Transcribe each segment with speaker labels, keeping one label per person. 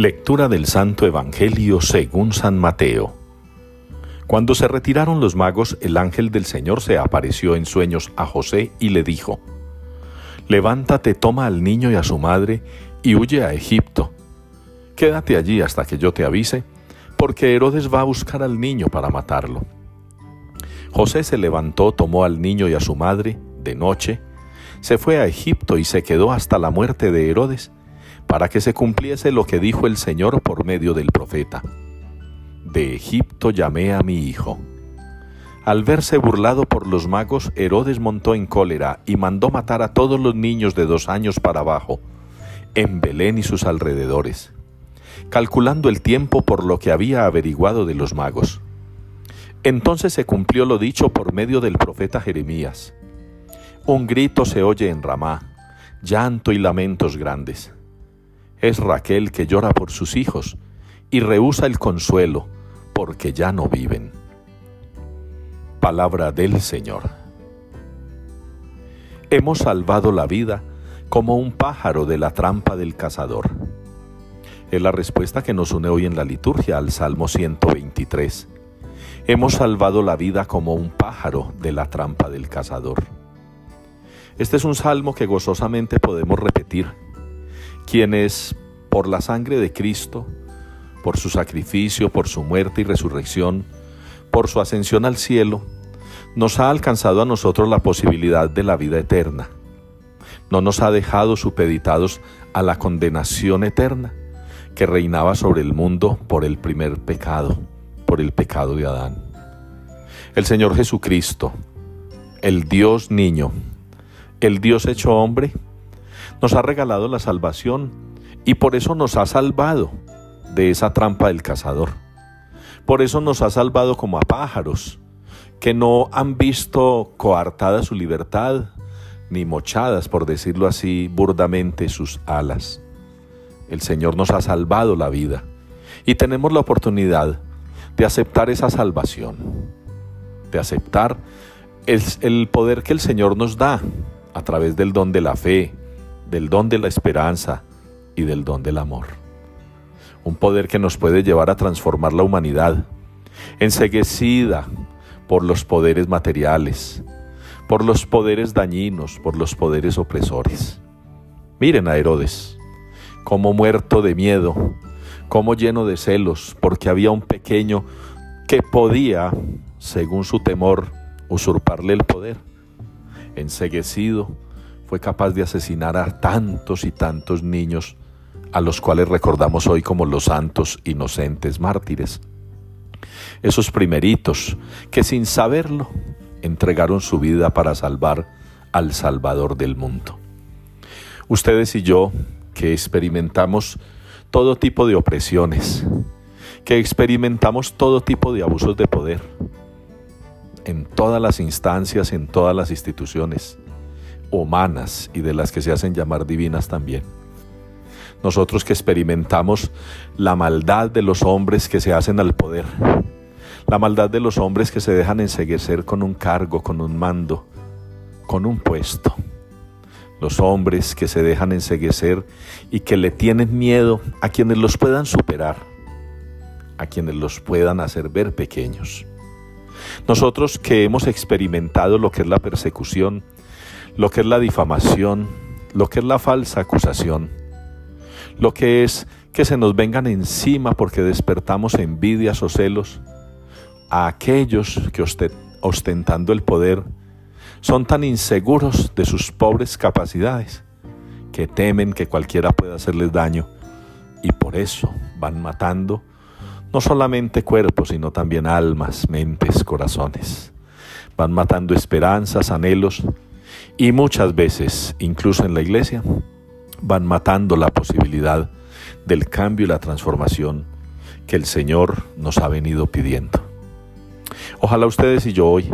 Speaker 1: Lectura del Santo Evangelio según San Mateo. Cuando se retiraron los magos, el ángel del Señor se apareció en sueños a José y le dijo, Levántate, toma al niño y a su madre y huye a Egipto. Quédate allí hasta que yo te avise, porque Herodes va a buscar al niño para matarlo. José se levantó, tomó al niño y a su madre, de noche, se fue a Egipto y se quedó hasta la muerte de Herodes, para que se cumpliese lo que dijo el Señor por medio del profeta. De Egipto llamé a mi hijo. Al verse burlado por los magos, Herodes montó en cólera y mandó matar a todos los niños de dos años para abajo, en Belén y sus alrededores, calculando el tiempo por lo que había averiguado de los magos. Entonces se cumplió lo dicho por medio del profeta Jeremías. Un grito se oye en Ramá, llanto y lamentos grandes. Es Raquel que llora por sus hijos y rehúsa el consuelo porque ya no viven. Palabra del Señor. Hemos salvado la vida como un pájaro de la trampa del cazador. Es la respuesta que nos une hoy en la liturgia al Salmo 123. Hemos salvado la vida como un pájaro de la trampa del cazador. Este es un salmo que gozosamente podemos repetir. Quienes, por la sangre de Cristo, por su sacrificio, por su muerte y resurrección, por su ascensión al cielo, nos ha alcanzado a nosotros la posibilidad de la vida eterna. No nos ha dejado supeditados a la condenación eterna que reinaba sobre el mundo por el primer pecado, por el pecado de Adán. El Señor Jesucristo, el Dios niño, el Dios hecho hombre, nos ha regalado la salvación y por eso nos ha salvado de esa trampa del cazador. Por eso nos ha salvado como a pájaros que no han visto coartada su libertad, ni mochadas, por decirlo así, burdamente sus alas. El Señor nos ha salvado la vida y tenemos la oportunidad de aceptar esa salvación, de aceptar el, el poder que el Señor nos da a través del don de la fe, del don de la esperanza y del don del amor. Un poder que nos puede llevar a transformar la humanidad, enseguecida por los poderes materiales, por los poderes dañinos, por los poderes opresores. Miren a Herodes, como muerto de miedo, como lleno de celos, porque había un pequeño que podía, según su temor, usurparle el poder enseguecido, fue capaz de asesinar a tantos y tantos niños, a los cuales recordamos hoy como los santos inocentes mártires. Esos primeritos que sin saberlo entregaron su vida para salvar al Salvador del mundo. Ustedes y yo, que experimentamos todo tipo de opresiones, que experimentamos todo tipo de abusos de poder, en todas las instancias, en todas las instituciones humanas y de las que se hacen llamar divinas también. Nosotros que experimentamos la maldad de los hombres que se hacen al poder, la maldad de los hombres que se dejan enseguecer con un cargo, con un mando, con un puesto. Los hombres que se dejan enseguecer y que le tienen miedo a quienes los puedan superar, a quienes los puedan hacer ver pequeños. Nosotros que hemos experimentado lo que es la persecución, lo que es la difamación, lo que es la falsa acusación, lo que es que se nos vengan encima porque despertamos envidias o celos, a aquellos que ostentando el poder son tan inseguros de sus pobres capacidades que temen que cualquiera pueda hacerles daño y por eso van matando no solamente cuerpos, sino también almas, mentes, corazones. Van matando esperanzas, anhelos y muchas veces, incluso en la iglesia, van matando la posibilidad del cambio y la transformación que el Señor nos ha venido pidiendo. Ojalá ustedes y yo hoy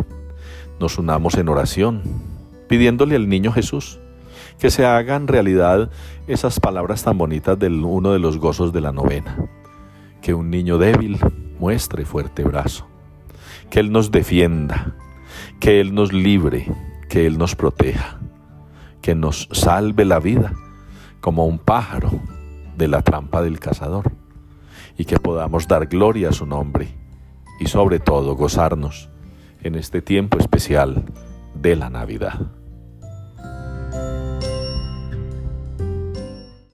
Speaker 1: nos unamos en oración, pidiéndole al niño Jesús que se hagan realidad esas palabras tan bonitas de uno de los gozos de la novena que un niño débil muestre fuerte brazo, que Él nos defienda, que Él nos libre, que Él nos proteja, que nos salve la vida como un pájaro de la trampa del cazador y que podamos dar gloria a su nombre y sobre todo gozarnos en este tiempo especial de la Navidad.